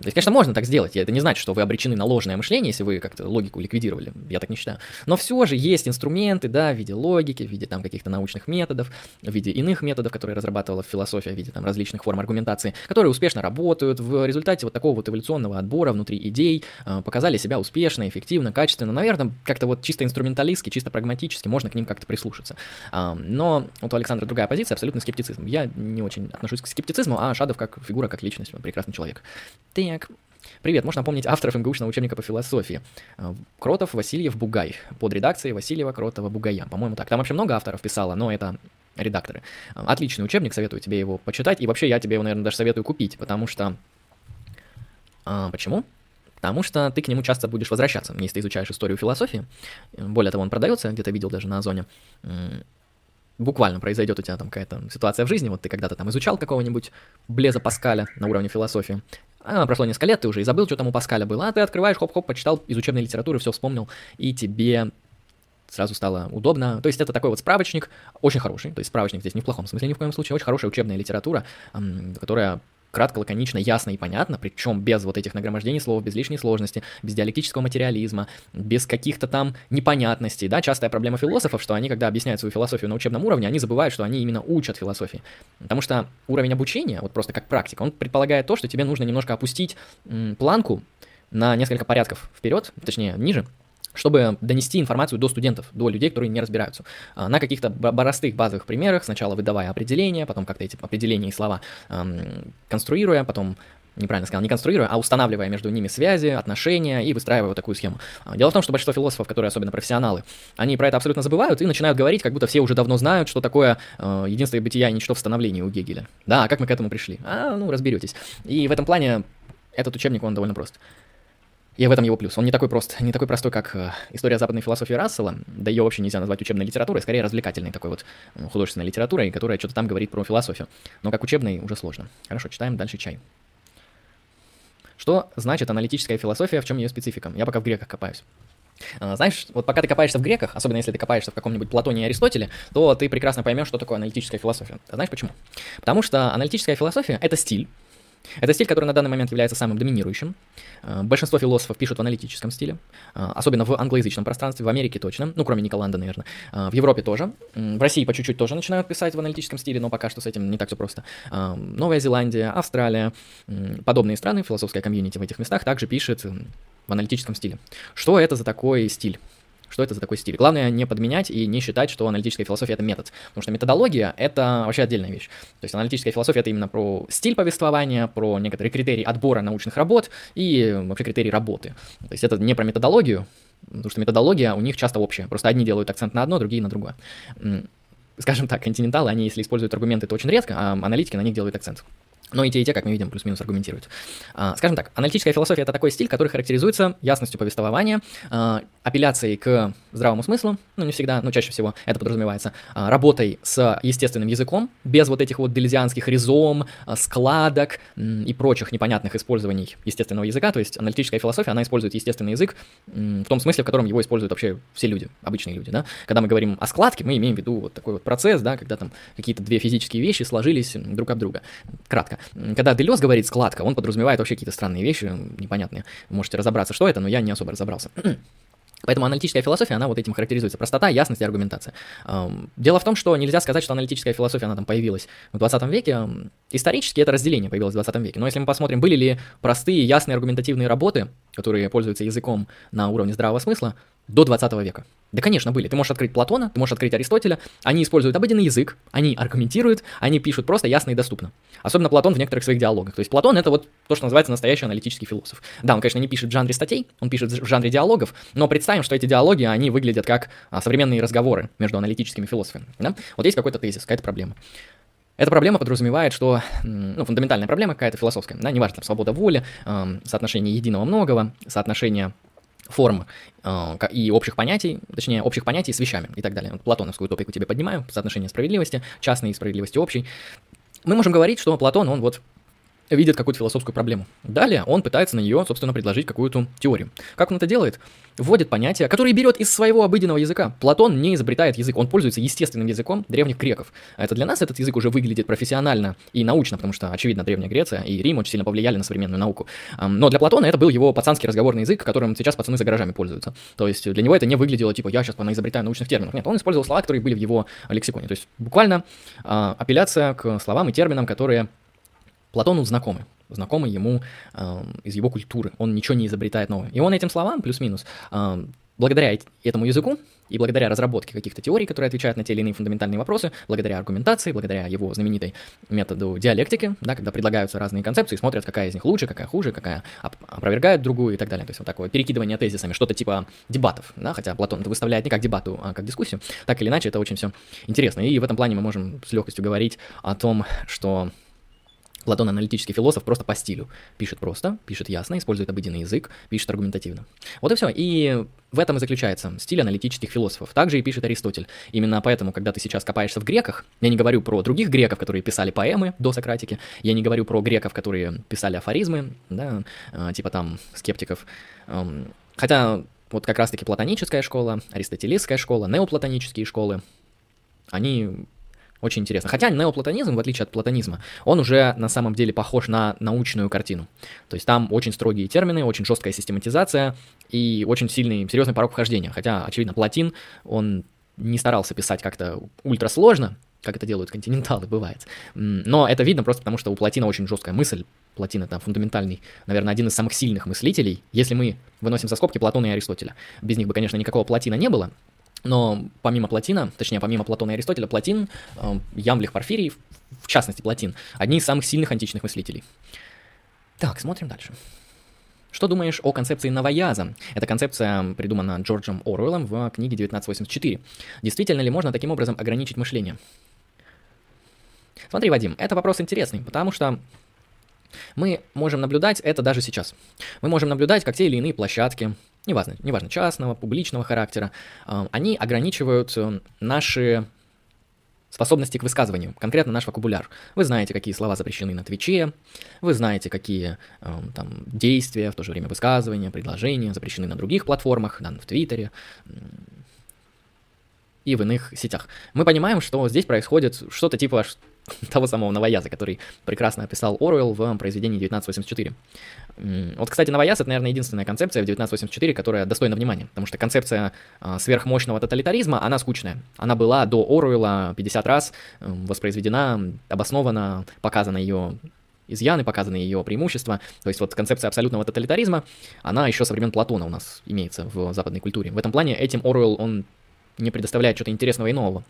То есть, конечно, можно так сделать, это не значит, что вы обречены на ложное мышление, если вы как-то логику ликвидировали, я так не считаю. Но все же есть инструменты, да, в виде логики, в виде там каких-то научных методов, в виде иных методов, которые разрабатывала философия, в виде там различных форм аргументации, которые успешно работают, в результате вот такого вот эволюционного отбора внутри идей э, показали себя успешно, эффективно, качественно. Наверное, как-то вот чисто инструменталистски, чисто прагматически можно к ним как-то прислушаться. А, но вот у Александра другая позиция, абсолютно скептицизм. Я не очень отношусь к скептицизму, а Шадов как фигура, как личность, прекрасный человек. Так, Привет, можно напомнить авторов МГУшного учебника по философии. А, Кротов, Васильев, Бугай. Под редакцией Васильева, Кротова, Бугая. По-моему, так. Там вообще много авторов писало, но это редакторы. А, отличный учебник, советую тебе его почитать. И вообще я тебе его, наверное, даже советую купить, потому что... А, почему? Потому что ты к нему часто будешь возвращаться, если ты изучаешь историю философии. Более того, он продается, где-то видел даже на Озоне буквально произойдет у тебя там какая-то ситуация в жизни, вот ты когда-то там изучал какого-нибудь Блеза Паскаля на уровне философии, а, прошло несколько лет, ты уже и забыл, что там у Паскаля было, а ты открываешь, хоп-хоп, почитал из учебной литературы, все вспомнил, и тебе сразу стало удобно. То есть это такой вот справочник, очень хороший, то есть справочник здесь не в плохом смысле ни в коем случае, очень хорошая учебная литература, которая кратко, лаконично, ясно и понятно, причем без вот этих нагромождений слов, без лишней сложности, без диалектического материализма, без каких-то там непонятностей, да, частая проблема философов, что они, когда объясняют свою философию на учебном уровне, они забывают, что они именно учат философии, потому что уровень обучения, вот просто как практика, он предполагает то, что тебе нужно немножко опустить планку на несколько порядков вперед, точнее, ниже, чтобы донести информацию до студентов, до людей, которые не разбираются. А, на каких-то простых базовых примерах, сначала выдавая определения, потом как-то эти определения и слова эм, конструируя, потом неправильно сказал, не конструируя, а устанавливая между ними связи, отношения и выстраивая вот такую схему. А, дело в том, что большинство философов, которые особенно профессионалы, они про это абсолютно забывают и начинают говорить, как будто все уже давно знают, что такое э, единство бытия и ничто в становлении у Гегеля. Да, а как мы к этому пришли? А, ну, разберетесь. И в этом плане этот учебник, он довольно прост. И в этом его плюс. Он не такой прост, [laughs] не такой простой, как э, история западной философии Рассела, да ее вообще нельзя назвать учебной литературой, скорее развлекательной такой вот художественной литературой, которая что-то там говорит про философию. Но как учебной уже сложно. Хорошо, читаем дальше чай. Что значит аналитическая философия, в чем ее специфика? Я пока в греках копаюсь. А, знаешь, вот пока ты копаешься в греках, особенно если ты копаешься в каком-нибудь Платоне и Аристотеле, то ты прекрасно поймешь, что такое аналитическая философия. А знаешь почему? Потому что аналитическая философия — это стиль, это стиль, который на данный момент является самым доминирующим. Э, большинство философов пишут в аналитическом стиле, э, особенно в англоязычном пространстве, в Америке точно, ну, кроме Николанда, наверное. Э, в Европе тоже. В России по чуть-чуть тоже начинают писать в аналитическом стиле, но пока что с этим не так все просто. Новая Зеландия, Австралия, подобные страны, философская комьюнити в этих местах также пишет в аналитическом стиле. Что это за такой стиль? Что это за такой стиль. Главное не подменять и не считать, что аналитическая философия — это метод, потому что методология — это вообще отдельная вещь. То есть аналитическая философия — это именно про стиль повествования, про некоторые критерии отбора научных работ и вообще критерии работы. То есть это не про методологию, потому что методология у них часто общая, просто одни делают акцент на одно, другие на другое. Скажем так, континенталы, они если используют аргументы, то очень редко, а аналитики на них делают акцент. Но и те, и те, как мы видим, плюс-минус аргументируют. А, скажем так, аналитическая философия — это такой стиль, который характеризуется ясностью повествования, а, апелляцией к здравому смыслу, ну, не всегда, но чаще всего это подразумевается, а, работой с естественным языком, без вот этих вот делезианских ризом, складок и прочих непонятных использований естественного языка, то есть аналитическая философия, она использует естественный язык в том смысле, в котором его используют вообще все люди, обычные люди, да. Когда мы говорим о складке, мы имеем в виду вот такой вот процесс, да, когда там какие-то две физические вещи сложились друг об друга. Кратко. Когда Делес говорит складка, он подразумевает вообще какие-то странные вещи, непонятные. Вы можете разобраться, что это, но я не особо разобрался. [clears throat] Поэтому аналитическая философия, она вот этим характеризуется. Простота, ясность и аргументация. Дело в том, что нельзя сказать, что аналитическая философия, она там появилась в 20 веке. Исторически это разделение появилось в 20 веке. Но если мы посмотрим, были ли простые, ясные аргументативные работы, которые пользуются языком на уровне здравого смысла, до 20 века. Да, конечно, были. Ты можешь открыть Платона, ты можешь открыть Аристотеля. Они используют обыденный язык, они аргументируют, они пишут просто ясно и доступно. Особенно Платон в некоторых своих диалогах. То есть Платон это вот то, что называется настоящий аналитический философ. Да, он, конечно, не пишет в жанре статей, он пишет в жанре диалогов, но представим, что эти диалоги, они выглядят как а, современные разговоры между аналитическими философами. Да? Вот есть какой-то тезис, какая-то проблема. Эта проблема подразумевает, что ну, фундаментальная проблема какая-то философская, да, неважно, там, свобода воли, э, соотношение единого многого, соотношение форм э, и общих понятий, точнее, общих понятий с вещами и так далее. Вот платоновскую топику тебе поднимаю, соотношение справедливости, частной и справедливости общей. Мы можем говорить, что Платон, он вот видит какую-то философскую проблему. Далее он пытается на нее, собственно, предложить какую-то теорию. Как он это делает? Вводит понятия, которые берет из своего обыденного языка. Платон не изобретает язык, он пользуется естественным языком древних греков. А это для нас этот язык уже выглядит профессионально и научно, потому что, очевидно, Древняя Греция и Рим очень сильно повлияли на современную науку. Но для Платона это был его пацанский разговорный язык, которым сейчас пацаны за гаражами пользуются. То есть для него это не выглядело типа я сейчас изобретаю научных терминов. Нет, он использовал слова, которые были в его лексиконе. То есть буквально а, апелляция к словам и терминам, которые Платону знакомы, знакомы ему э, из его культуры. Он ничего не изобретает новое. И он этим словам, плюс-минус, э, благодаря этому языку и благодаря разработке каких-то теорий, которые отвечают на те или иные фундаментальные вопросы, благодаря аргументации, благодаря его знаменитой методу диалектики, да, когда предлагаются разные концепции, смотрят, какая из них лучше, какая хуже, какая опровергает другую и так далее. То есть вот такое перекидывание тезисами, что-то типа дебатов, да, хотя Платон это выставляет не как дебату, а как дискуссию. Так или иначе, это очень все интересно. И в этом плане мы можем с легкостью говорить о том, что Платон аналитический философ просто по стилю. Пишет просто, пишет ясно, использует обыденный язык, пишет аргументативно. Вот и все. И в этом и заключается стиль аналитических философов. Также и пишет Аристотель. Именно поэтому, когда ты сейчас копаешься в греках, я не говорю про других греков, которые писали поэмы до Сократики, я не говорю про греков, которые писали афоризмы, да, а, типа там скептиков. Хотя вот как раз-таки платоническая школа, аристотелистская школа, неоплатонические школы, они очень интересно. Хотя неоплатонизм, в отличие от платонизма, он уже на самом деле похож на научную картину. То есть там очень строгие термины, очень жесткая систематизация и очень сильный, серьезный порог вхождения. Хотя, очевидно, Платин, он не старался писать как-то ультрасложно, как это делают континенталы, [laughs] бывает. Но это видно просто потому, что у Платина очень жесткая мысль. Платин это фундаментальный, наверное, один из самых сильных мыслителей, если мы выносим за скобки Платона и Аристотеля. Без них бы, конечно, никакого Платина не было, но помимо Платина, точнее, помимо Платона и Аристотеля, Платин, э, Ямблих, Порфирий, в частности Платин, одни из самых сильных античных мыслителей. Так, смотрим дальше. Что думаешь о концепции новояза? Эта концепция придумана Джорджем Оруэллом в книге 1984. Действительно ли можно таким образом ограничить мышление? Смотри, Вадим, это вопрос интересный, потому что мы можем наблюдать это даже сейчас. Мы можем наблюдать, как те или иные площадки, неважно, неважно частного, публичного характера, э, они ограничивают э, наши способности к высказыванию, конкретно наш вокабуляр. Вы знаете, какие слова запрещены на Твиче, вы знаете, какие э, там действия, в то же время высказывания, предложения запрещены на других платформах, да, в Твиттере и в иных сетях. Мы понимаем, что здесь происходит что-то типа [laughs] того самого новояза, который прекрасно описал Оруэлл в произведении 1984. Вот, кстати, новояз — это, наверное, единственная концепция в 1984, которая достойна внимания, потому что концепция э, сверхмощного тоталитаризма, она скучная. Она была до Оруэлла 50 раз воспроизведена, обоснована, показана ее изъяны, показаны ее преимущества. То есть вот концепция абсолютного тоталитаризма, она еще со времен Платона у нас имеется в западной культуре. В этом плане этим Оруэлл, он не предоставляет что-то интересного и нового.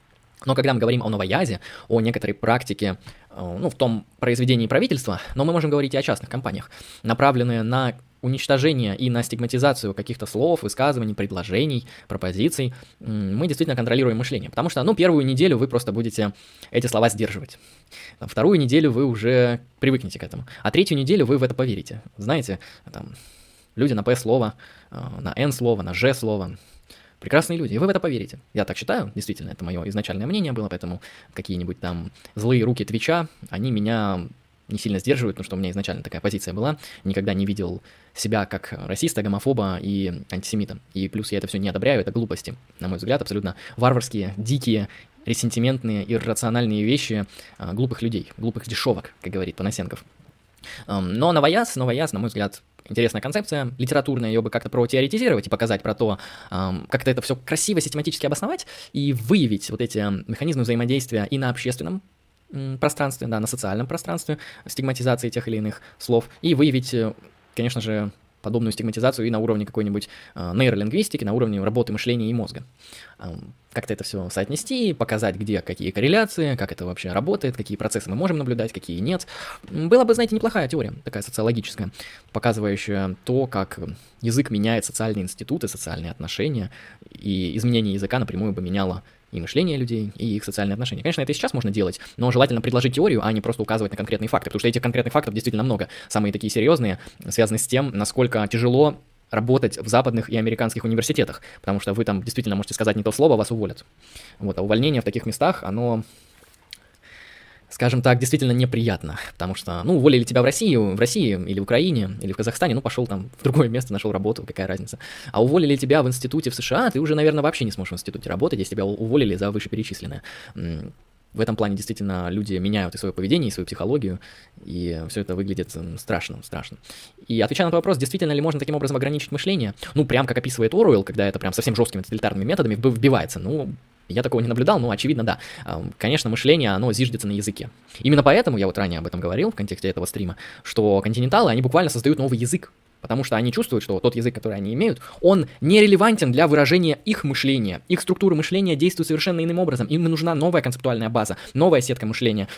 Но когда мы говорим о новоязе, о некоторой практике, э, ну, в том произведении правительства, но мы можем говорить и о частных компаниях, направленные на уничтожение и на стигматизацию каких-то слов, высказываний, предложений, пропозиций, мы действительно контролируем мышление. Потому что, ну, первую неделю вы просто будете эти слова сдерживать. Вторую неделю вы уже привыкнете к этому. А третью неделю вы в это поверите. Знаете, там, люди на П слово, э, на Н слово, на Ж слово, прекрасные люди, и вы в это поверите. Я так считаю, действительно, это мое изначальное мнение было, поэтому какие-нибудь там злые руки Твича, они меня не сильно сдерживают, потому что у меня изначально такая позиция была. Никогда не видел себя как расиста, гомофоба и антисемита. И плюс я это все не одобряю, это глупости, на мой взгляд, абсолютно варварские, дикие, ресентиментные, иррациональные вещи а, глупых людей, глупых дешевок, как говорит Панасенков. Но новояз, новояз, на мой взгляд, интересная концепция литературная, ее бы как-то протеоретизировать и показать про то, как-то это все красиво, систематически обосновать и выявить вот эти механизмы взаимодействия и на общественном пространстве, да, на социальном пространстве, стигматизации тех или иных слов, и выявить, э, конечно же, подобную стигматизацию и на уровне какой-нибудь э, нейролингвистики, на уровне работы мышления и мозга. Как-то это все соотнести, показать, где какие корреляции, как это вообще работает, какие процессы мы можем наблюдать, какие нет. Была бы, знаете, неплохая теория, такая социологическая, показывающая то, как язык меняет социальные институты, социальные отношения, и изменение языка напрямую бы меняло и мышление людей, и их социальные отношения. Конечно, это и сейчас можно делать, но желательно предложить теорию, а не просто указывать на конкретные факты, потому что этих конкретных фактов действительно много. Самые такие серьезные связаны с тем, насколько тяжело работать в западных и американских университетах, потому что вы там действительно можете сказать не то слово, вас уволят. Вот, а увольнение в таких местах, оно скажем так, действительно неприятно, потому что, ну, уволили тебя в России, в России или в Украине, или в Казахстане, ну, пошел там в другое место, нашел работу, какая разница. А уволили тебя в институте в США, ты уже, наверное, вообще не сможешь в институте работать, если тебя уволили за вышеперечисленное. В этом плане действительно люди меняют и свое поведение, и свою психологию, и все это выглядит страшно, страшно. И отвечая на этот вопрос, действительно ли можно таким образом ограничить мышление? Ну, прям как описывает Оруэлл, когда это прям совсем жесткими тоталитарными методами вбивается. Ну, я такого не наблюдал, но очевидно, да. Конечно, мышление, оно зиждется на языке. Именно поэтому, я вот ранее об этом говорил в контексте этого стрима, что континенталы, они буквально создают новый язык. Потому что они чувствуют, что тот язык, который они имеют, он нерелевантен для выражения их мышления. Их структуры мышления действуют совершенно иным образом. Им нужна новая концептуальная база, новая сетка мышления.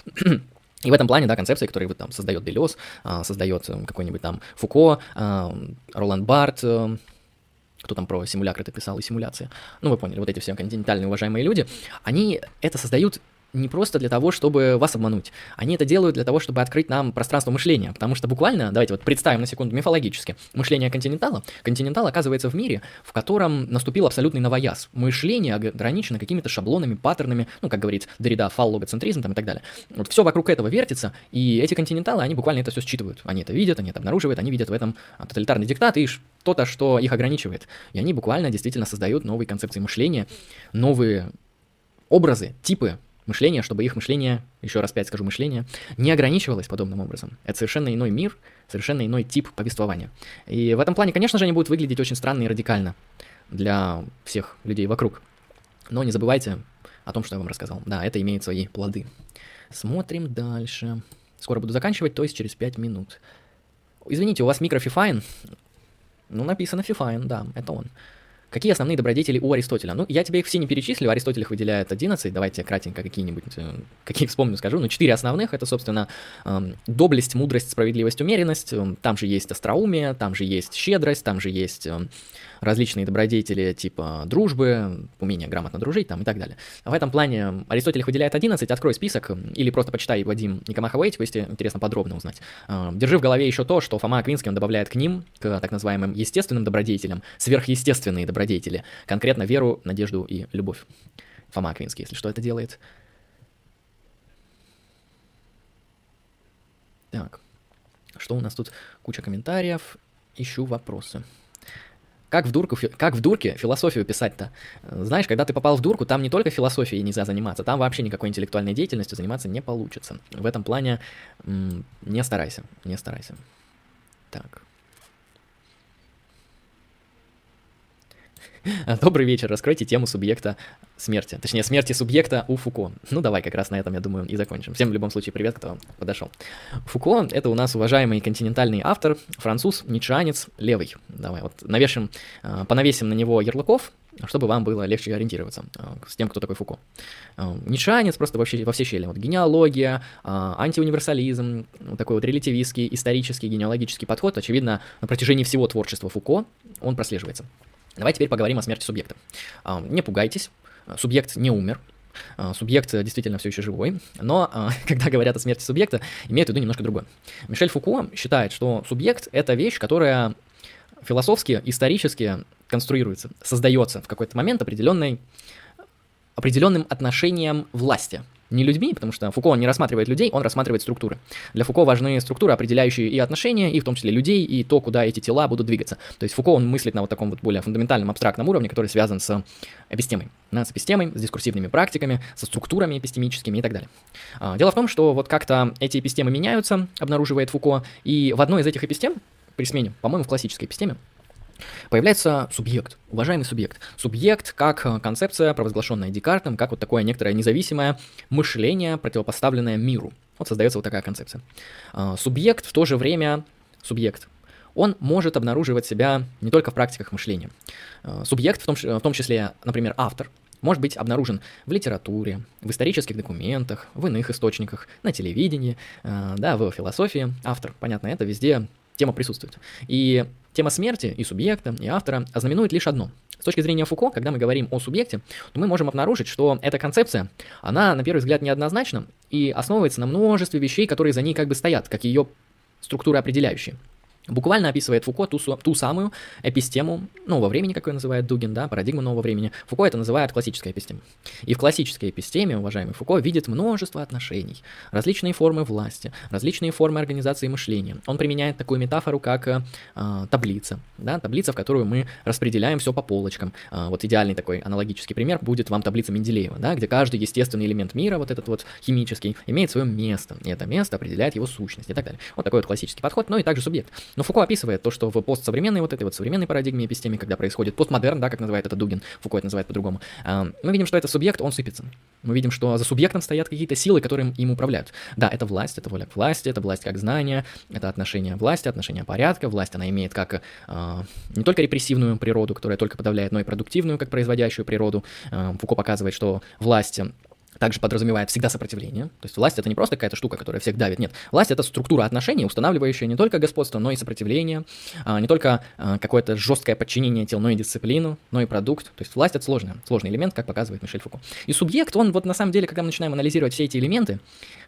И в этом плане, да, концепции, которые вот там создает Делес, а, создает э, какой-нибудь там Фуко, а, Роланд Барт, э, кто там про симулякры это писал и симуляции, ну вы поняли, вот эти все континентальные уважаемые люди, они это создают не просто для того, чтобы вас обмануть. Они это делают для того, чтобы открыть нам пространство мышления. Потому что буквально, давайте вот представим на секунду мифологически, мышление континентала. Континентал оказывается в мире, в котором наступил абсолютный новояз. Мышление ограничено какими-то шаблонами, паттернами, ну, как говорит Дорида, фаллогоцентризм там и так далее. Вот все вокруг этого вертится, и эти континенталы, они буквально это все считывают. Они это видят, они это обнаруживают, они видят в этом тоталитарный диктат и что-то, что их ограничивает. И они буквально действительно создают новые концепции мышления, новые образы, типы мышление, чтобы их мышление, еще раз пять скажу, мышление, не ограничивалось подобным образом. Это совершенно иной мир, совершенно иной тип повествования. И в этом плане, конечно же, они будут выглядеть очень странно и радикально для всех людей вокруг. Но не забывайте о том, что я вам рассказал. Да, это имеет свои плоды. Смотрим дальше. Скоро буду заканчивать, то есть через 5 минут. Извините, у вас микро Фифайн? Ну, написано Фифайн, да, это он. Какие основные добродетели у Аристотеля? Ну, я тебе их все не перечислю, Аристотель их выделяет 11, давайте кратенько какие-нибудь, э, какие вспомню, скажу. Ну, четыре основных, это, собственно, эм, доблесть, мудрость, справедливость, умеренность, эм, там же есть остроумие, там же есть щедрость, там же есть эм, различные добродетели типа дружбы, умение грамотно дружить там и так далее. В этом плане Аристотель выделяет 11, открой список или просто почитай Вадим Никомахова этику, если интересно подробно узнать. А, держи в голове еще то, что Фома Аквинский он добавляет к ним, к так называемым естественным добродетелям, сверхъестественные добродетели, конкретно веру, надежду и любовь. Фома Аквинский, если что, это делает. Так, что у нас тут? Куча комментариев. Ищу вопросы. Как в, дурку, как в дурке философию писать-то? Знаешь, когда ты попал в дурку, там не только философией нельзя заниматься, там вообще никакой интеллектуальной деятельностью заниматься не получится. В этом плане не старайся, не старайся. Так. [laughs] Добрый вечер, раскройте тему субъекта смерти. Точнее, смерти субъекта у Фуко. Ну, давай как раз на этом, я думаю, и закончим. Всем в любом случае привет, кто подошел. Фуко — это у нас уважаемый континентальный автор, француз, ницшеанец, левый. Давай вот навешим, а, понавесим на него ярлыков, чтобы вам было легче ориентироваться а, с тем, кто такой Фуко. А, ницшеанец просто вообще во все щели. Вот генеалогия, антиуниверсализм, вот такой вот релятивистский, исторический, генеалогический подход, очевидно, на протяжении всего творчества Фуко он прослеживается. Давайте теперь поговорим о смерти субъекта. А, не пугайтесь, субъект не умер, а, Субъект действительно все еще живой, но а, [laughs] когда говорят о смерти субъекта, имеют в виду немножко другое. Мишель Фуко считает, что субъект — это вещь, которая философски, исторически конструируется, создается в какой-то момент определенной, определенным отношением власти — не людьми, потому что Фуко не рассматривает людей, он рассматривает структуры. Для Фуко важны структуры, определяющие и отношения, и в том числе людей, и то, куда эти тела будут двигаться. То есть Фуко, он мыслит на вот таком вот более фундаментальном, абстрактном уровне, который связан с эпистемой. Да, с эпистемой, с дискурсивными практиками, со структурами эпистемическими и так далее. А, дело в том, что вот как-то эти эпистемы меняются, обнаруживает Фуко, и в одной из этих эпистем, при смене, по-моему, в классической эпистеме, Появляется субъект, уважаемый субъект. Субъект как э, концепция, провозглашенная Декартом, как вот такое некоторое независимое мышление, противопоставленное миру. Вот создается вот такая концепция. А, субъект в то же время, субъект, он может обнаруживать себя не только в практиках мышления. А, субъект, в том, в том числе, например, автор, может быть обнаружен в литературе, в исторических документах, в иных источниках, на телевидении, э, да, в философии. Автор, понятно, это везде тема присутствует. И тема смерти и субъекта, и автора ознаменует лишь одно. С точки зрения Фуко, когда мы говорим о субъекте, то мы можем обнаружить, что эта концепция, она, на первый взгляд, неоднозначна и основывается на множестве вещей, которые за ней как бы стоят, как ее структуры определяющие. Буквально описывает Фуко ту, ту самую эпистему нового времени, как ее называет Дугин, да, парадигму нового времени. Фуко это называет классической эпистемой. И в классической эпистеме, уважаемый Фуко, видит множество отношений, различные формы власти, различные формы организации мышления. Он применяет такую метафору, как э, таблица, да, таблица, в которую мы распределяем все по полочкам. Э, вот идеальный такой аналогический пример будет вам таблица Менделеева, да, где каждый естественный элемент мира, вот этот вот химический, имеет свое место, и это место определяет его сущность и так далее. Вот такой вот классический подход, но и также субъект. Но Фуко описывает то, что в постсовременной вот этой вот современной парадигме эпистемии, когда происходит постмодерн, да, как называет это Дугин, Фуко это называет по-другому, а, мы видим, что это субъект, он сыпется. Мы видим, что за субъектом стоят какие-то силы, которые им управляют. Да, это власть, это воля к власти, это власть как знание, это отношение власти, отношение порядка. Власть, она имеет как э, не только репрессивную природу, которая только подавляет, но и продуктивную, как производящую природу. Э, Фуко показывает, что власть также подразумевает всегда сопротивление. То есть власть это не просто какая-то штука, которая всех давит. Нет, власть это структура отношений, устанавливающая не только господство, но и сопротивление, а, не только а, какое-то жесткое подчинение тел, но и дисциплину, но и продукт. То есть власть это сложный, сложный элемент, как показывает Мишель Фуко. И субъект, он вот на самом деле, когда мы начинаем анализировать все эти элементы,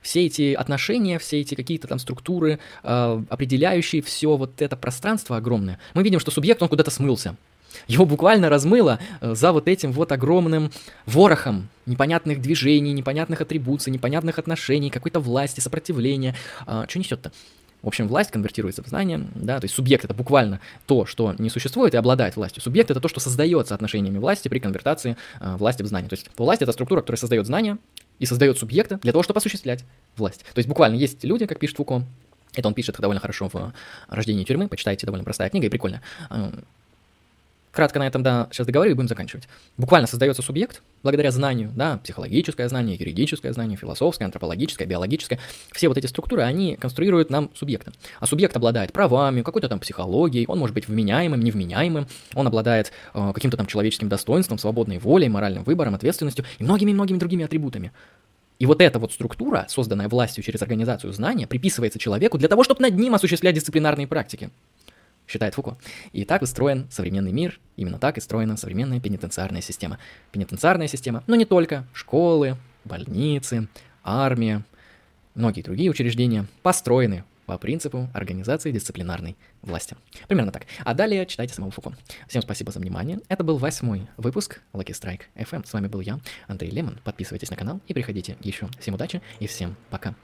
все эти отношения, все эти какие-то там структуры, а, определяющие все вот это пространство огромное, мы видим, что субъект, он куда-то смылся. Его буквально размыло э, за вот этим вот огромным ворохом непонятных движений, непонятных атрибуций, непонятных отношений, какой-то власти, сопротивления. А, что несет-то? В общем, власть конвертируется в знание, да, то есть субъект это буквально то, что не существует и обладает властью. Субъект это то, что создается отношениями власти при конвертации э, власти в знание. То есть власть это структура, которая создает знание и создает субъекта для того, чтобы осуществлять власть. То есть буквально есть люди, как пишет Фуко, это он пишет довольно хорошо в «Рождении тюрьмы», почитайте, довольно простая книга и прикольная. Кратко на этом, да, сейчас договорю и будем заканчивать. Буквально создается субъект благодаря знанию, да, психологическое знание, юридическое знание, философское, антропологическое, биологическое. Все вот эти структуры, они конструируют нам субъекта. А субъект обладает правами, какой-то там психологией, он может быть вменяемым, невменяемым, он обладает э, каким-то там человеческим достоинством, свободной волей, моральным выбором, ответственностью и многими-многими другими атрибутами. И вот эта вот структура, созданная властью через организацию знания, приписывается человеку для того, чтобы над ним осуществлять дисциплинарные практики считает Фуко. И так устроен современный мир, именно так устроена современная пенитенциарная система. Пенитенциарная система, но не только, школы, больницы, армия, многие другие учреждения построены по принципу организации дисциплинарной власти. Примерно так. А далее читайте самого Фуко. Всем спасибо за внимание. Это был восьмой выпуск Lucky Strike FM. С вами был я, Андрей Лемон. Подписывайтесь на канал и приходите еще. Всем удачи и всем пока.